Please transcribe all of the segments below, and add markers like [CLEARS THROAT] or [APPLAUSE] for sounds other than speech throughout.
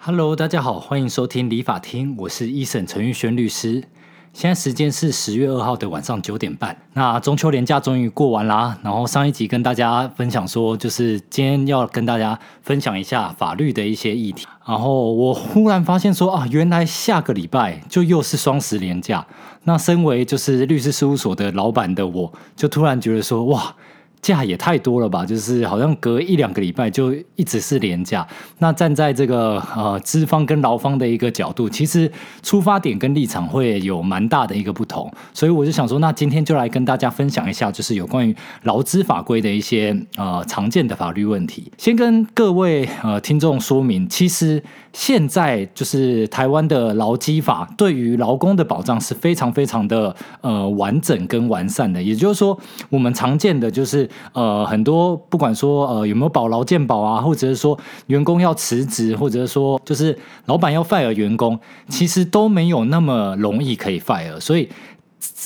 Hello，大家好，欢迎收听理法厅，我是一审陈玉轩律师。现在时间是十月二号的晚上九点半。那中秋连假终于过完啦，然后上一集跟大家分享说，就是今天要跟大家分享一下法律的一些议题。然后我忽然发现说啊，原来下个礼拜就又是双十连假。那身为就是律师事务所的老板的我，就突然觉得说哇。假也太多了吧，就是好像隔一两个礼拜就一直是廉价。那站在这个呃资方跟劳方的一个角度，其实出发点跟立场会有蛮大的一个不同。所以我就想说，那今天就来跟大家分享一下，就是有关于劳资法规的一些呃常见的法律问题。先跟各位呃听众说明，其实现在就是台湾的劳基法对于劳工的保障是非常非常的呃完整跟完善的。也就是说，我们常见的就是。呃，很多不管说呃有没有保劳健保啊，或者是说员工要辞职，或者是说就是老板要 fire 员工，其实都没有那么容易可以 fire。所以，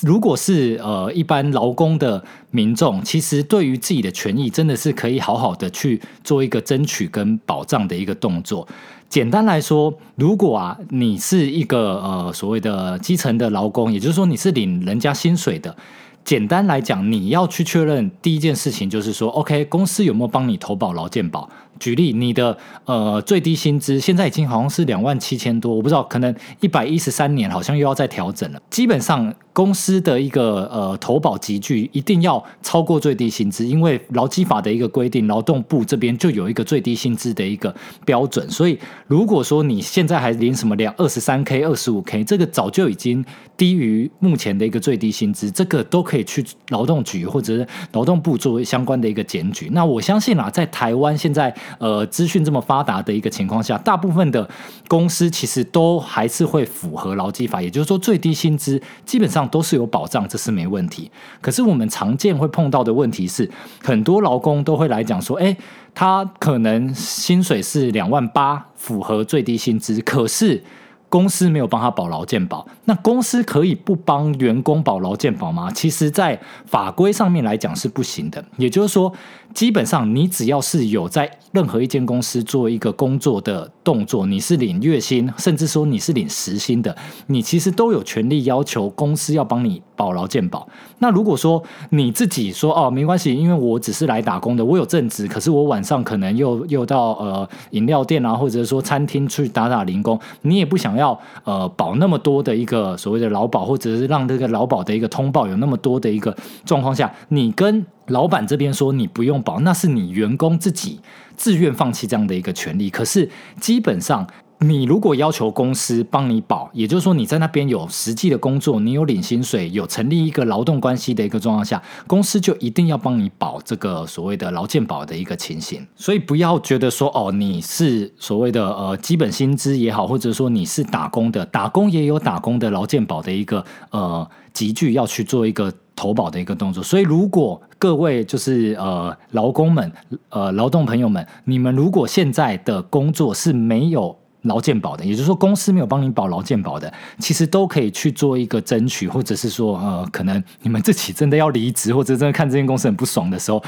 如果是呃一般劳工的民众，其实对于自己的权益，真的是可以好好的去做一个争取跟保障的一个动作。简单来说，如果啊你是一个呃所谓的基层的劳工，也就是说你是领人家薪水的。简单来讲，你要去确认第一件事情就是说，OK，公司有没有帮你投保劳健保？举例，你的呃最低薪资现在已经好像是两万七千多，我不知道，可能一百一十三年好像又要再调整了。基本上公司的一个呃投保集聚一定要超过最低薪资，因为劳基法的一个规定，劳动部这边就有一个最低薪资的一个标准。所以如果说你现在还领什么两二十三 K、二十五 K，这个早就已经低于目前的一个最低薪资，这个都可以去劳动局或者是劳动部作为相关的一个检举。那我相信啊，在台湾现在。呃，资讯这么发达的一个情况下，大部分的公司其实都还是会符合劳基法，也就是说最低薪资基本上都是有保障，这是没问题。可是我们常见会碰到的问题是，很多劳工都会来讲说，哎，他可能薪水是两万八，符合最低薪资，可是。公司没有帮他保劳健保，那公司可以不帮员工保劳健保吗？其实，在法规上面来讲是不行的。也就是说，基本上你只要是有在任何一间公司做一个工作的动作，你是领月薪，甚至说你是领时薪的，你其实都有权利要求公司要帮你保劳健保。那如果说你自己说哦没关系，因为我只是来打工的，我有正职，可是我晚上可能又又到呃饮料店啊，或者说餐厅去打打零工，你也不想要。呃保那么多的一个个所谓的劳保，或者是让这个劳保的一个通报有那么多的一个状况下，你跟老板这边说你不用保，那是你员工自己自愿放弃这样的一个权利。可是基本上。你如果要求公司帮你保，也就是说你在那边有实际的工作，你有领薪水，有成立一个劳动关系的一个状况下，公司就一定要帮你保这个所谓的劳健保的一个情形。所以不要觉得说哦，你是所谓的呃基本薪资也好，或者说你是打工的，打工也有打工的劳健保的一个呃集聚要去做一个投保的一个动作。所以如果各位就是呃劳工们呃劳动朋友们，你们如果现在的工作是没有劳健保的，也就是说公司没有帮你保劳健保的，其实都可以去做一个争取，或者是说，呃，可能你们自己真的要离职，或者真的看这间公司很不爽的时候，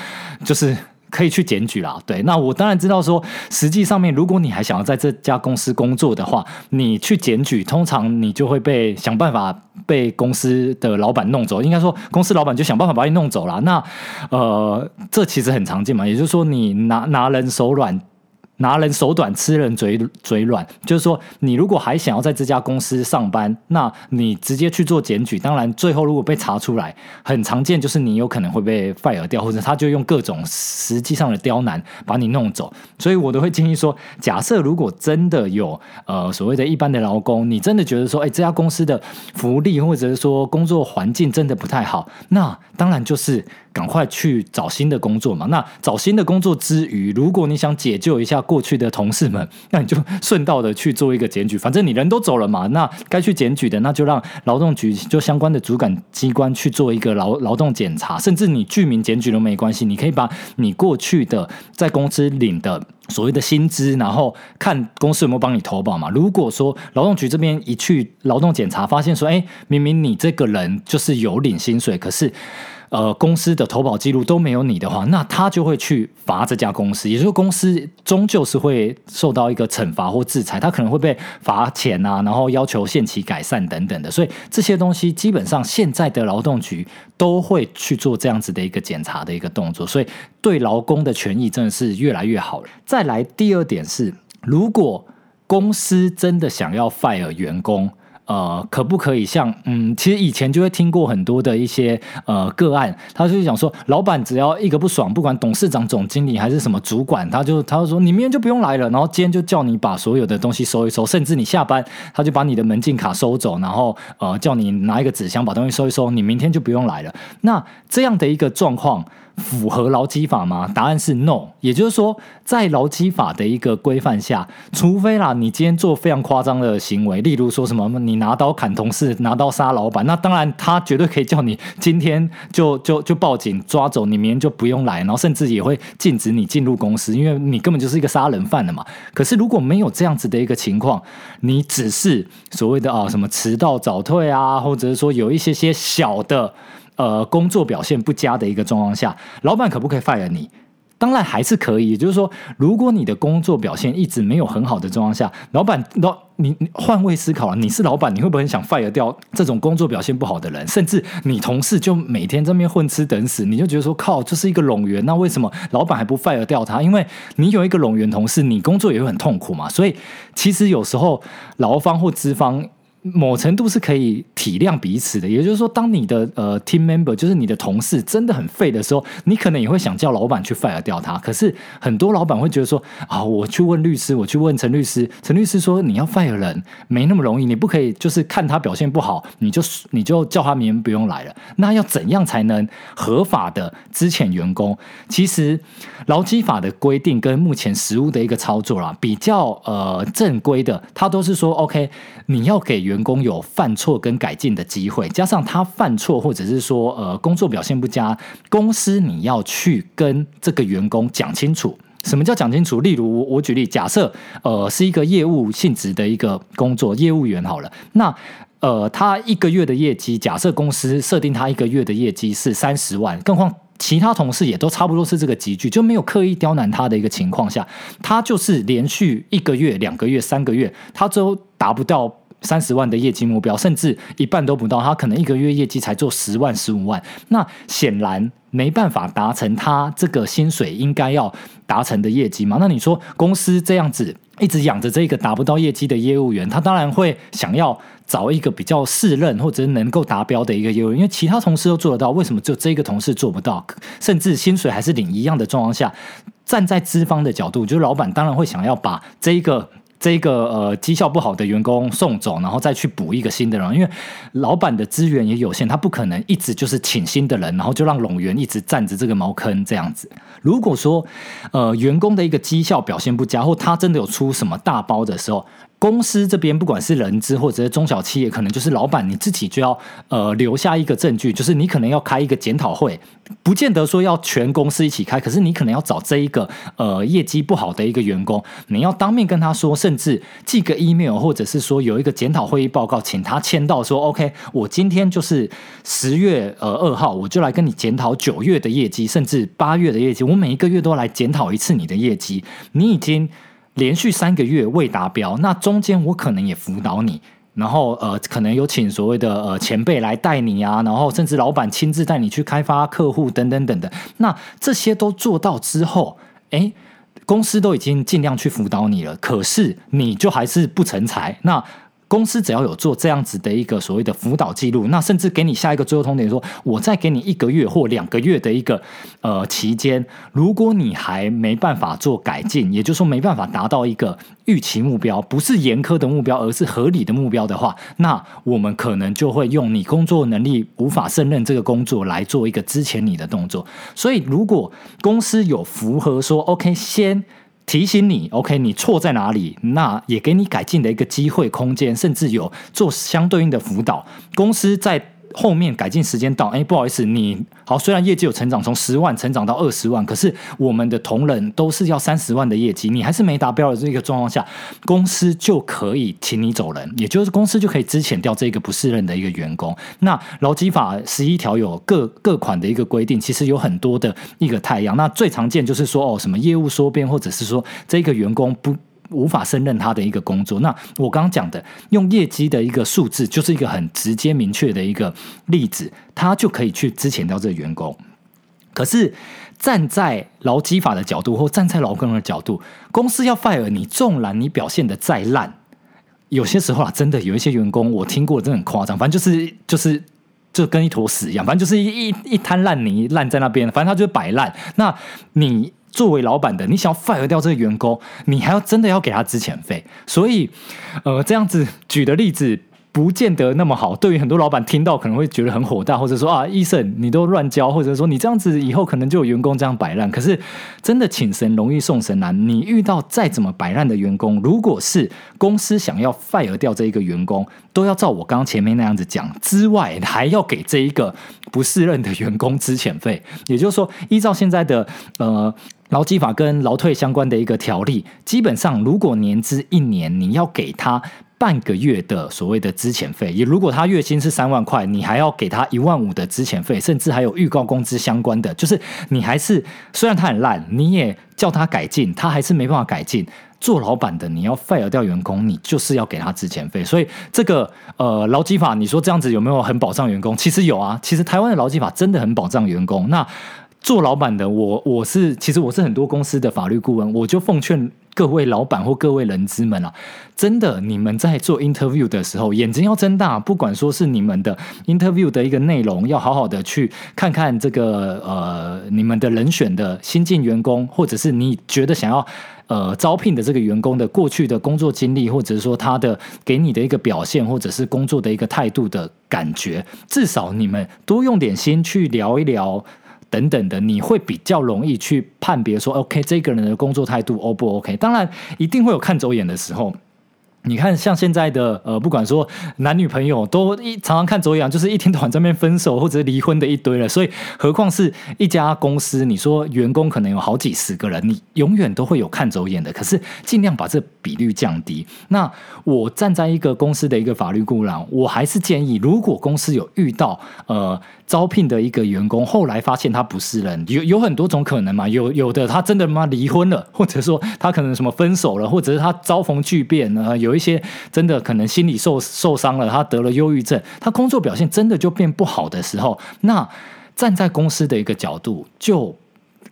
就是可以去检举啦。对，那我当然知道说，实际上面如果你还想要在这家公司工作的话，你去检举，通常你就会被想办法被公司的老板弄走。应该说，公司老板就想办法把你弄走了。那呃，这其实很常见嘛，也就是说，你拿拿人手软。拿人手短，吃人嘴嘴软，就是说，你如果还想要在这家公司上班，那你直接去做检举。当然，最后如果被查出来，很常见就是你有可能会被 fire 掉，或者他就用各种实际上的刁难把你弄走。所以我都会建议说，假设如果真的有呃所谓的一般的劳工，你真的觉得说，哎，这家公司的福利或者是说工作环境真的不太好，那当然就是赶快去找新的工作嘛。那找新的工作之余，如果你想解救一下。过去的同事们，那你就顺道的去做一个检举，反正你人都走了嘛，那该去检举的，那就让劳动局就相关的主管机关去做一个劳劳动检查，甚至你居民检举都没关系，你可以把你过去的在公司领的所谓的薪资，然后看公司有没有帮你投保嘛。如果说劳动局这边一去劳动检查，发现说，哎，明明你这个人就是有领薪水，可是。呃公司的投保记录都没有你的话，那他就会去罚这家公司，也就是公司终究是会受到一个惩罚或制裁，他可能会被罚钱啊，然后要求限期改善等等的。所以这些东西基本上现在的劳动局都会去做这样子的一个检查的一个动作，所以对劳工的权益真的是越来越好了。再来第二点是，如果公司真的想要 fire 员工。呃，可不可以像嗯，其实以前就会听过很多的一些呃个案，他就讲说，老板只要一个不爽，不管董事长、总经理还是什么主管，他就他就说，你明天就不用来了，然后今天就叫你把所有的东西收一收，甚至你下班，他就把你的门禁卡收走，然后呃叫你拿一个纸箱把东西收一收，你明天就不用来了。那这样的一个状况。符合劳基法吗？答案是 no。也就是说，在劳基法的一个规范下，除非啦，你今天做非常夸张的行为，例如说什么你拿刀砍同事、拿刀杀老板，那当然他绝对可以叫你今天就就就报警抓走，你明天就不用来，然后甚至也会禁止你进入公司，因为你根本就是一个杀人犯了嘛。可是如果没有这样子的一个情况，你只是所谓的啊什么迟到早退啊，或者是说有一些些小的。呃，工作表现不佳的一个状况下，老板可不可以 fire 你？当然还是可以。也就是说，如果你的工作表现一直没有很好的状况下，老板老你换位思考，你是老板，你会不会很想 fire 掉这种工作表现不好的人？甚至你同事就每天这边混吃等死，你就觉得说靠，这是一个拢员，那为什么老板还不 fire 掉他？因为你有一个拢员同事，你工作也会很痛苦嘛。所以其实有时候劳方或资方。某程度是可以体谅彼此的，也就是说，当你的呃 team member 就是你的同事真的很废的时候，你可能也会想叫老板去 fire 掉他。可是很多老板会觉得说啊，我去问律师，我去问陈律师，陈律师说你要 fire 人没那么容易，你不可以就是看他表现不好，你就你就叫他明天不用来了。那要怎样才能合法的资遣员工？其实劳基法的规定跟目前实务的一个操作啦，比较呃正规的，他都是说 OK，你要给员员工有犯错跟改进的机会，加上他犯错或者是说呃工作表现不佳，公司你要去跟这个员工讲清楚，什么叫讲清楚？例如我举例，假设呃是一个业务性质的一个工作，业务员好了，那呃他一个月的业绩，假设公司设定他一个月的业绩是三十万，更况其他同事也都差不多是这个集聚，就没有刻意刁难他的一个情况下，他就是连续一个月、两个月、三个月，他都达不到。三十万的业绩目标，甚至一半都不到，他可能一个月业绩才做十万、十五万，那显然没办法达成他这个薪水应该要达成的业绩嘛？那你说公司这样子一直养着这个达不到业绩的业务员，他当然会想要找一个比较适任或者能够达标的一个业务员，因为其他同事都做得到，为什么就这个同事做不到？甚至薪水还是领一样的状况下，站在资方的角度，就是老板当然会想要把这一个。这个呃绩效不好的员工送走，然后再去补一个新的人，因为老板的资源也有限，他不可能一直就是请新的人，然后就让拢员一直占着这个茅坑这样子。如果说呃员工的一个绩效表现不佳，或他真的有出什么大包的时候。公司这边不管是人资或者是中小企业，可能就是老板你自己就要呃留下一个证据，就是你可能要开一个检讨会，不见得说要全公司一起开，可是你可能要找这一个呃业绩不好的一个员工，你要当面跟他说，甚至寄个 email，或者是说有一个检讨会议报告，请他签到说 OK，我今天就是十月呃二号，我就来跟你检讨九月的业绩，甚至八月的业绩，我每一个月都来检讨一次你的业绩，你已经。连续三个月未达标，那中间我可能也辅导你，然后呃，可能有请所谓的呃前辈来带你啊，然后甚至老板亲自带你去开发客户等等等等。那这些都做到之后，哎，公司都已经尽量去辅导你了，可是你就还是不成才，那。公司只要有做这样子的一个所谓的辅导记录，那甚至给你下一个最后通牒，说我再给你一个月或两个月的一个呃期间，如果你还没办法做改进，也就是说没办法达到一个预期目标，不是严苛的目标，而是合理的目标的话，那我们可能就会用你工作能力无法胜任这个工作来做一个之前你的动作。所以，如果公司有符合说 OK 先。提醒你，OK，你错在哪里？那也给你改进的一个机会空间，甚至有做相对应的辅导。公司在后面改进时间到，哎，不好意思，你好，虽然业绩有成长，从十万成长到二十万，可是我们的同仁都是要三十万的业绩，你还是没达标的这个状况下，公司就可以请你走人，也就是公司就可以支遣掉这个不适任的一个员工。那劳基法十一条有各各款的一个规定，其实有很多的一个太阳。那最常见就是说，哦，什么业务缩编，或者是说这个员工不。无法胜任他的一个工作。那我刚刚讲的用业绩的一个数字，就是一个很直接明确的一个例子，他就可以去支遣掉这个员工。可是站在劳基法的角度，或站在劳工的角度，公司要 fire 你，纵然你表现的再烂，有些时候啊，真的有一些员工，我听过真的很夸张，反正就是就是就跟一坨屎一样，反正就是一一一滩烂泥烂在那边，反正他就是摆烂。那你。作为老板的，你想要 fire 掉这个员工，你还要真的要给他资遣费，所以，呃，这样子举的例子。不见得那么好，对于很多老板听到可能会觉得很火大，或者说啊，医生你都乱教，或者说你这样子以后可能就有员工这样摆烂。可是真的请神容易送神难，你遇到再怎么摆烂的员工，如果是公司想要 fire 掉这一个员工，都要照我刚刚前面那样子讲之外，还要给这一个不适任的员工资遣费。也就是说，依照现在的呃劳基法跟劳退相关的一个条例，基本上如果年资一年，你要给他。半个月的所谓的资遣费，也如果他月薪是三万块，你还要给他一万五的资遣费，甚至还有预告工资相关的，就是你还是虽然他很烂，你也叫他改进，他还是没办法改进。做老板的你要 fire 掉员工，你就是要给他资遣费。所以这个呃劳基法，你说这样子有没有很保障员工？其实有啊，其实台湾的劳基法真的很保障员工。那做老板的我，我是其实我是很多公司的法律顾问，我就奉劝。各位老板或各位人资们啊，真的，你们在做 interview 的时候，眼睛要睁大。不管说是你们的 interview 的一个内容，要好好的去看看这个呃，你们的人选的新进员工，或者是你觉得想要呃招聘的这个员工的过去的工作经历，或者是说他的给你的一个表现，或者是工作的一个态度的感觉，至少你们多用点心去聊一聊。等等的，你会比较容易去判别说，OK，这个人的工作态度 O 不 OK？当然，一定会有看走眼的时候。你看，像现在的呃，不管说男女朋友，都一常常看走眼，就是一天到晚在那边分手或者离婚的一堆了。所以，何况是一家公司，你说员工可能有好几十个人，你永远都会有看走眼的。可是，尽量把这比率降低。那我站在一个公司的一个法律顾问，我还是建议，如果公司有遇到呃招聘的一个员工，后来发现他不是人，有有很多种可能嘛。有有的他真的妈离婚了，或者说他可能什么分手了，或者是他遭逢巨变呃有。有一些真的可能心理受受伤了，他得了忧郁症，他工作表现真的就变不好的时候，那站在公司的一个角度，就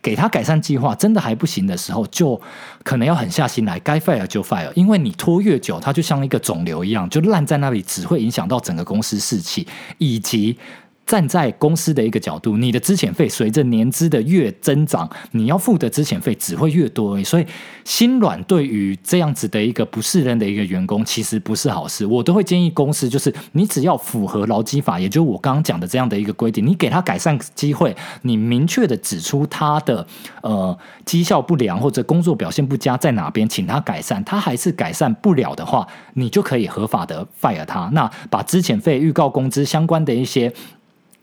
给他改善计划，真的还不行的时候，就可能要狠下心来，该 fire 就 fire，因为你拖越久，它就像一个肿瘤一样，就烂在那里，只会影响到整个公司士气以及。站在公司的一个角度，你的资遣费随着年资的越增长，你要付的资遣费只会越多。所以心软对于这样子的一个不是人的一个员工，其实不是好事。我都会建议公司，就是你只要符合劳基法，也就是我刚刚讲的这样的一个规定，你给他改善机会，你明确的指出他的呃绩效不良或者工作表现不佳在哪边，请他改善。他还是改善不了的话，你就可以合法的 fire 他。那把资遣费、预告工资相关的一些。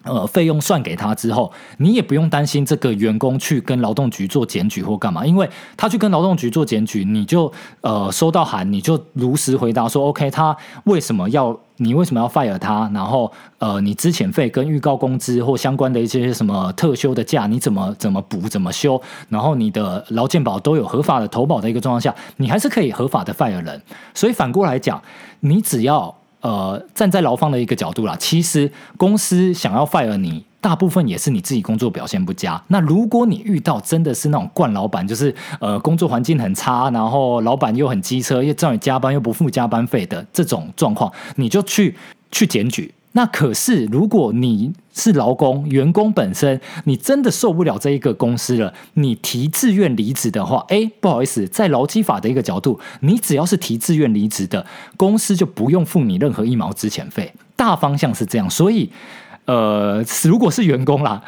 呃，费用算给他之后，你也不用担心这个员工去跟劳动局做检举或干嘛，因为他去跟劳动局做检举，你就呃收到函，你就如实回答说，OK，他为什么要你为什么要 fire 他？然后呃，你之前费跟预告工资或相关的一些什么特休的假，你怎么怎么补怎么休？然后你的劳健保都有合法的投保的一个状况下，你还是可以合法的 fire 人。所以反过来讲，你只要。呃，站在劳方的一个角度啦，其实公司想要 fire 你，大部分也是你自己工作表现不佳。那如果你遇到真的是那种惯老板，就是呃工作环境很差，然后老板又很机车，又叫你加班又不付加班费的这种状况，你就去去检举。那可是，如果你是劳工、员工本身，你真的受不了这一个公司了，你提自愿离职的话，哎，不好意思，在劳基法的一个角度，你只要是提自愿离职的，公司就不用付你任何一毛资遣费。大方向是这样，所以，呃，如果是员工啦。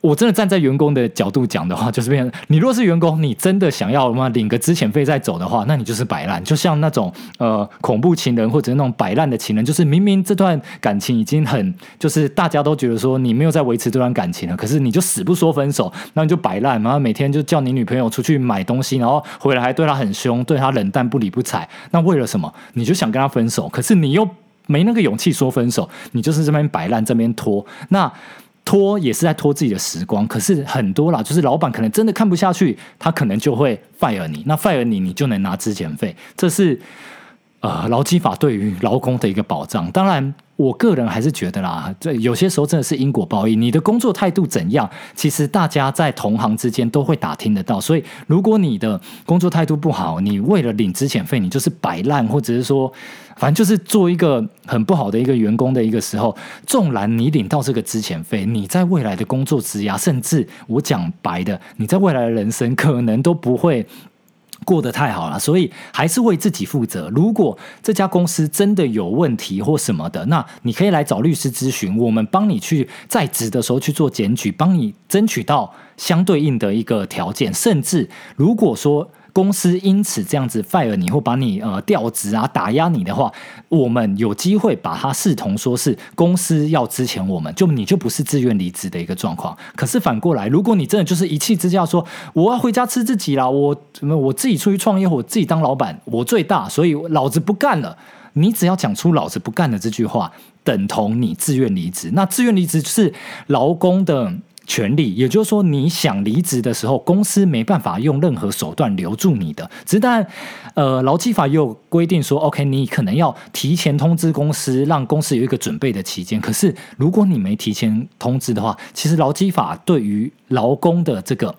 我真的站在员工的角度讲的话，就是变成你如果是员工，你真的想要嘛领个资遣费再走的话，那你就是摆烂，就像那种呃恐怖情人或者那种摆烂的情人，就是明明这段感情已经很就是大家都觉得说你没有在维持这段感情了，可是你就死不说分手，那你就摆烂，然后每天就叫你女朋友出去买东西，然后回来还对她很凶，对她冷淡不理不睬，那为了什么？你就想跟她分手，可是你又没那个勇气说分手，你就是这边摆烂，这边拖，那。拖也是在拖自己的时光，可是很多啦，就是老板可能真的看不下去，他可能就会 fire 你，那 fire 你，你就能拿资遣费，这是呃劳基法对于劳工的一个保障。当然。我个人还是觉得啦，这有些时候真的是因果报应。你的工作态度怎样，其实大家在同行之间都会打听得到。所以，如果你的工作态度不好，你为了领资遣费，你就是摆烂，或者是说，反正就是做一个很不好的一个员工的一个时候，纵然你领到这个资遣费，你在未来的工作职涯，甚至我讲白的，你在未来的人生可能都不会。过得太好了，所以还是为自己负责。如果这家公司真的有问题或什么的，那你可以来找律师咨询，我们帮你去在职的时候去做检举，帮你争取到相对应的一个条件。甚至如果说，公司因此这样子 fire 你或把你呃调职啊打压你的话，我们有机会把它视同说是公司要支遣我们，就你就不是自愿离职的一个状况。可是反过来，如果你真的就是一气之下说我要回家吃自己啦，我我自己出去创业，我自己当老板，我最大，所以老子不干了。你只要讲出老子不干的这句话，等同你自愿离职。那自愿离职是劳工的。权利，也就是说，你想离职的时候，公司没办法用任何手段留住你的。只是但，呃，劳基法也有规定说，OK，你可能要提前通知公司，让公司有一个准备的期间。可是，如果你没提前通知的话，其实劳基法对于劳工的这个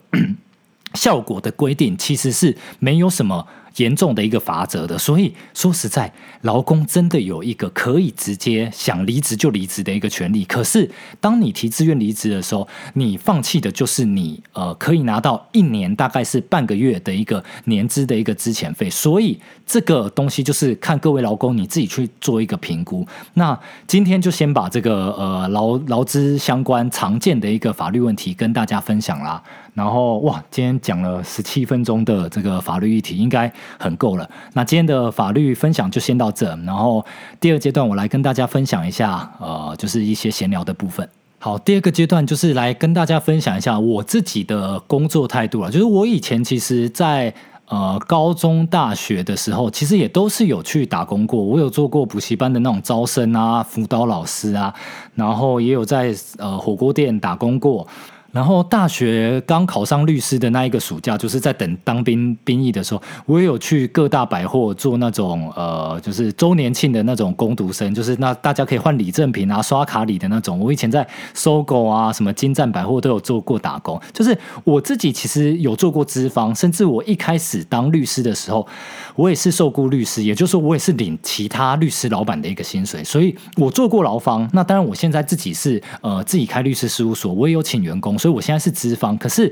[CLEARS THROAT] 效果的规定，其实是没有什么。严重的一个法则的，所以说实在，劳工真的有一个可以直接想离职就离职的一个权利。可是，当你提自愿离职的时候，你放弃的就是你呃可以拿到一年大概是半个月的一个年资的一个资遣费。所以，这个东西就是看各位劳工你自己去做一个评估。那今天就先把这个呃劳劳资相关常见的一个法律问题跟大家分享啦。然后哇，今天讲了十七分钟的这个法律议题，应该很够了。那今天的法律分享就先到这。然后第二阶段，我来跟大家分享一下，呃，就是一些闲聊的部分。好，第二个阶段就是来跟大家分享一下我自己的工作态度了。就是我以前其实，在呃高中、大学的时候，其实也都是有去打工过。我有做过补习班的那种招生啊、辅导老师啊，然后也有在呃火锅店打工过。然后大学刚考上律师的那一个暑假，就是在等当兵兵役的时候，我也有去各大百货做那种呃，就是周年庆的那种工读生，就是那大家可以换礼赠品啊、刷卡礼的那种。我以前在搜狗啊、什么金赞百货都有做过打工，就是我自己其实有做过资方，甚至我一开始当律师的时候，我也是受雇律师，也就是说我也是领其他律师老板的一个薪水，所以我做过劳方。那当然，我现在自己是呃自己开律师事务所，我也有请员工。所以我现在是资方，可是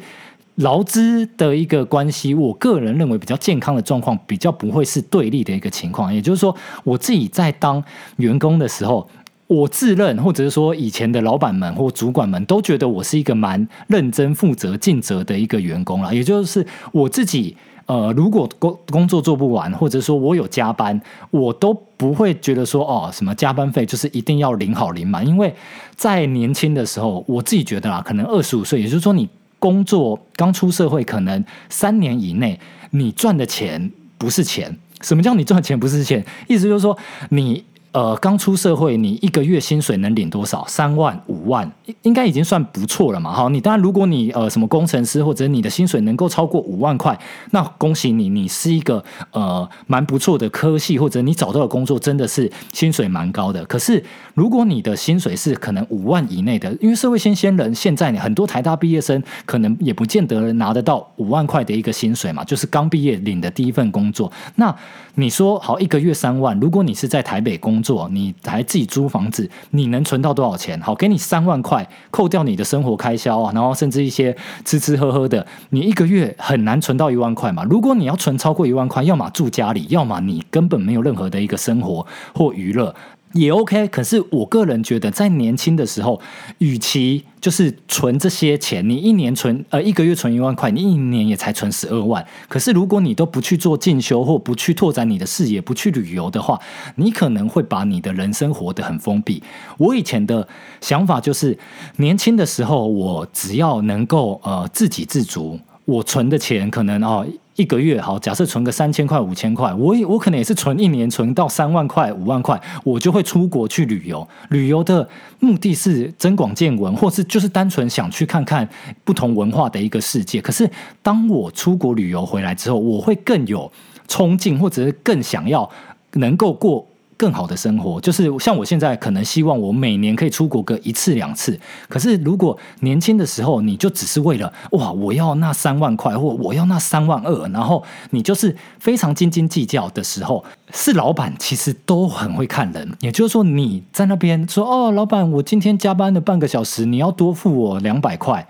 劳资的一个关系，我个人认为比较健康的状况，比较不会是对立的一个情况。也就是说，我自己在当员工的时候，我自认，或者是说以前的老板们或主管们都觉得我是一个蛮认真、负责、尽责的一个员工了。也就是我自己，呃，如果工工作做不完，或者说我有加班，我都不会觉得说哦，什么加班费就是一定要领好领满，因为。在年轻的时候，我自己觉得啊，可能二十五岁，也就是说你工作刚出社会，可能三年以内，你赚的钱不是钱。什么叫你赚钱不是钱？意思就是说你。呃，刚出社会，你一个月薪水能领多少？三万、五万，应该已经算不错了嘛。好，你当然，如果你呃什么工程师，或者你的薪水能够超过五万块，那恭喜你，你是一个呃蛮不错的科系，或者你找到的工作真的是薪水蛮高的。可是，如果你的薪水是可能五万以内的，因为社会新鲜人现在很多台大毕业生可能也不见得拿得到五万块的一个薪水嘛，就是刚毕业领的第一份工作。那你说好一个月三万，如果你是在台北工作，你还自己租房子，你能存到多少钱？好，给你三万块，扣掉你的生活开销啊，然后甚至一些吃吃喝喝的，你一个月很难存到一万块嘛。如果你要存超过一万块，要么住家里，要么你根本没有任何的一个生活或娱乐。也 OK，可是我个人觉得，在年轻的时候，与其就是存这些钱，你一年存呃一个月存一万块，你一年也才存十二万。可是如果你都不去做进修，或不去拓展你的视野，不去旅游的话，你可能会把你的人生活得很封闭。我以前的想法就是，年轻的时候，我只要能够呃自给自足，我存的钱可能哦。一个月好，假设存个三千块、五千块，我也我可能也是存一年，存到三万块、五万块，我就会出国去旅游。旅游的目的是增广见闻，或是就是单纯想去看看不同文化的一个世界。可是当我出国旅游回来之后，我会更有冲劲，或者是更想要能够过。更好的生活，就是像我现在可能希望我每年可以出国个一次两次。可是如果年轻的时候你就只是为了哇，我要那三万块，或我要那三万二，然后你就是非常斤斤计较的时候，是老板其实都很会看人。也就是说，你在那边说哦，老板，我今天加班了半个小时，你要多付我两百块，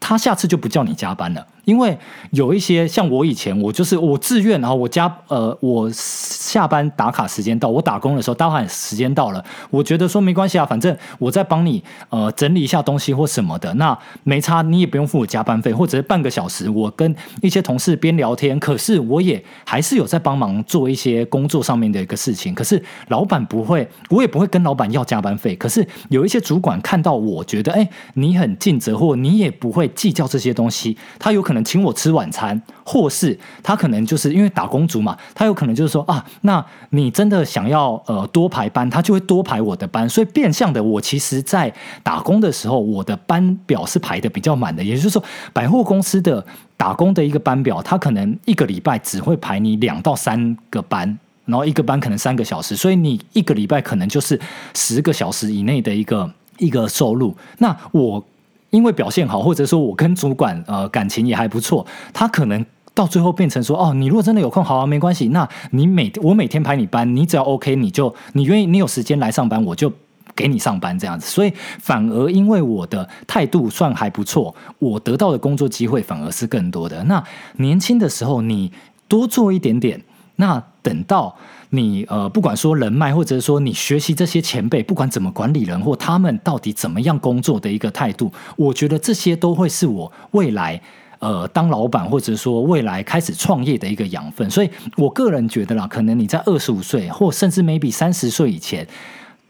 他下次就不叫你加班了。因为有一些像我以前，我就是我自愿，然后我加呃，我下班打卡时间到，我打工的时候打卡时间到了，我觉得说没关系啊，反正我在帮你呃整理一下东西或什么的，那没差，你也不用付我加班费，或者是半个小时，我跟一些同事边聊天，可是我也还是有在帮忙做一些工作上面的一个事情，可是老板不会，我也不会跟老板要加班费，可是有一些主管看到我觉得，哎，你很尽责，或你也不会计较这些东西，他有可能。请我吃晚餐，或是他可能就是因为打工族嘛，他有可能就是说啊，那你真的想要呃多排班，他就会多排我的班，所以变相的我其实在打工的时候，我的班表是排的比较满的，也就是说百货公司的打工的一个班表，他可能一个礼拜只会排你两到三个班，然后一个班可能三个小时，所以你一个礼拜可能就是十个小时以内的一个一个收入，那我。因为表现好，或者说我跟主管呃感情也还不错，他可能到最后变成说哦，你如果真的有空，好啊，没关系，那你每我每天排你班，你只要 OK，你就你愿意，你有时间来上班，我就给你上班这样子。所以反而因为我的态度算还不错，我得到的工作机会反而是更多的。那年轻的时候你多做一点点，那等到。你呃，不管说人脉，或者说你学习这些前辈，不管怎么管理人，或他们到底怎么样工作的一个态度，我觉得这些都会是我未来呃当老板，或者说未来开始创业的一个养分。所以我个人觉得啦，可能你在二十五岁，或甚至 maybe 三十岁以前，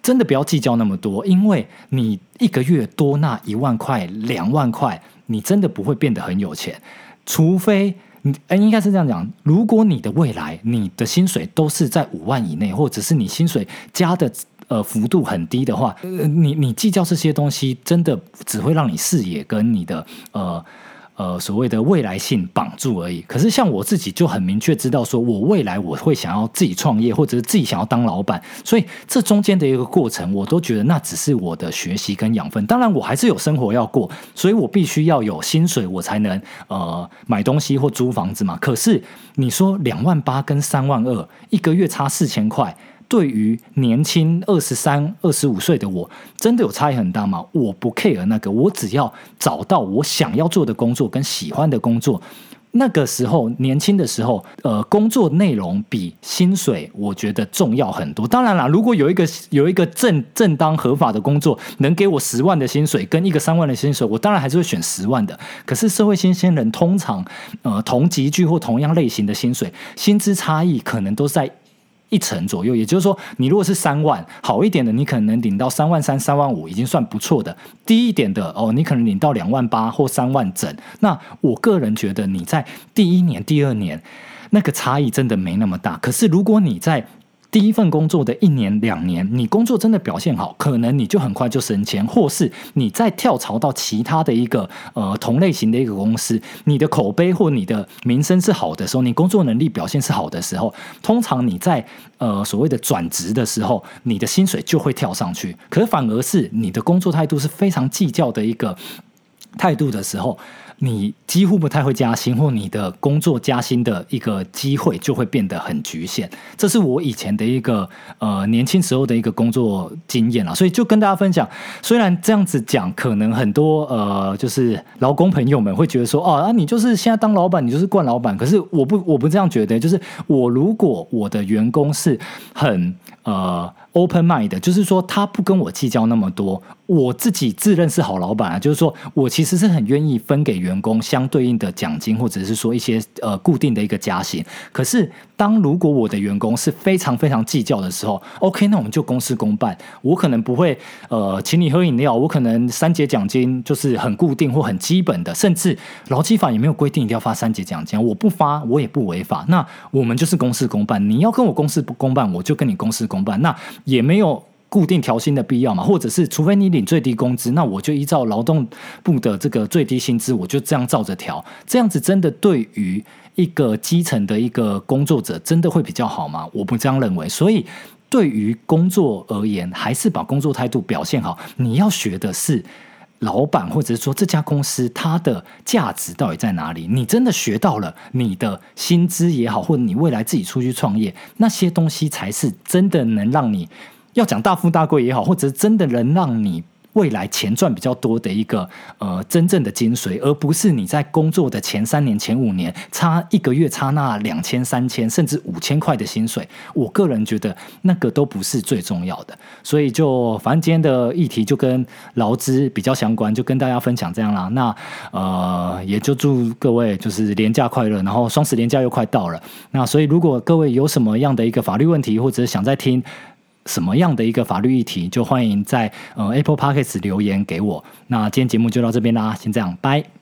真的不要计较那么多，因为你一个月多那一万块、两万块，你真的不会变得很有钱，除非。哎，应该是这样讲。如果你的未来，你的薪水都是在五万以内，或者是你薪水加的呃幅度很低的话，你你计较这些东西，真的只会让你视野跟你的呃。呃，所谓的未来性绑住而已。可是像我自己就很明确知道，说我未来我会想要自己创业，或者是自己想要当老板。所以这中间的一个过程，我都觉得那只是我的学习跟养分。当然，我还是有生活要过，所以我必须要有薪水，我才能呃买东西或租房子嘛。可是你说两万八跟三万二，一个月差四千块。对于年轻二十三、二十五岁的我，真的有差异很大吗？我不 care 那个，我只要找到我想要做的工作跟喜欢的工作。那个时候年轻的时候，呃，工作内容比薪水我觉得重要很多。当然啦，如果有一个有一个正正当合法的工作，能给我十万的薪水跟一个三万的薪水，我当然还是会选十万的。可是社会新鲜人通常，呃，同级距或同样类型的薪水，薪资差异可能都在。一成左右，也就是说，你如果是三万好一点的，你可能领到三万三、三万五，已经算不错的；低一点的哦，你可能领到两万八或三万整。那我个人觉得，你在第一年、第二年那个差异真的没那么大。可是如果你在第一份工作的一年两年，你工作真的表现好，可能你就很快就升迁，或是你再跳槽到其他的一个呃同类型的一个公司，你的口碑或你的名声是好的时候，你工作能力表现是好的时候，通常你在呃所谓的转职的时候，你的薪水就会跳上去。可反而是你的工作态度是非常计较的一个态度的时候。你几乎不太会加薪，或你的工作加薪的一个机会就会变得很局限。这是我以前的一个呃年轻时候的一个工作经验了，所以就跟大家分享。虽然这样子讲，可能很多呃就是劳工朋友们会觉得说，哦啊，你就是现在当老板，你就是惯老板。可是我不我不这样觉得，就是我如果我的员工是很呃。Open mind 就是说，他不跟我计较那么多。我自己自认是好老板啊，就是说我其实是很愿意分给员工相对应的奖金，或者是说一些呃固定的一个加薪。可是，当如果我的员工是非常非常计较的时候，OK，那我们就公事公办。我可能不会呃请你喝饮料，我可能三节奖金就是很固定或很基本的，甚至劳基法也没有规定一定要发三节奖金，我不发我也不违法。那我们就是公事公办，你要跟我公事不公办，我就跟你公事公办。那也没有固定调薪的必要嘛，或者是除非你领最低工资，那我就依照劳动部的这个最低薪资，我就这样照着调。这样子真的对于一个基层的一个工作者，真的会比较好吗？我不这样认为。所以对于工作而言，还是把工作态度表现好。你要学的是老板，或者是说这家公司它的价值到底在哪里？你真的学到了，你的薪资也好，或者你未来自己出去创业，那些东西才是真的能让你。要讲大富大贵也好，或者真的能让你未来钱赚比较多的一个呃真正的精髓，而不是你在工作的前三年、前五年差一个月差那两千、三千甚至五千块的薪水。我个人觉得那个都不是最重要的。所以就反正今天的议题就跟劳资比较相关，就跟大家分享这样啦。那呃也就祝各位就是廉假快乐，然后双十连假又快到了。那所以如果各位有什么样的一个法律问题，或者想再听。什么样的一个法律议题，就欢迎在呃 Apple Podcast 留言给我。那今天节目就到这边啦，先这样，拜。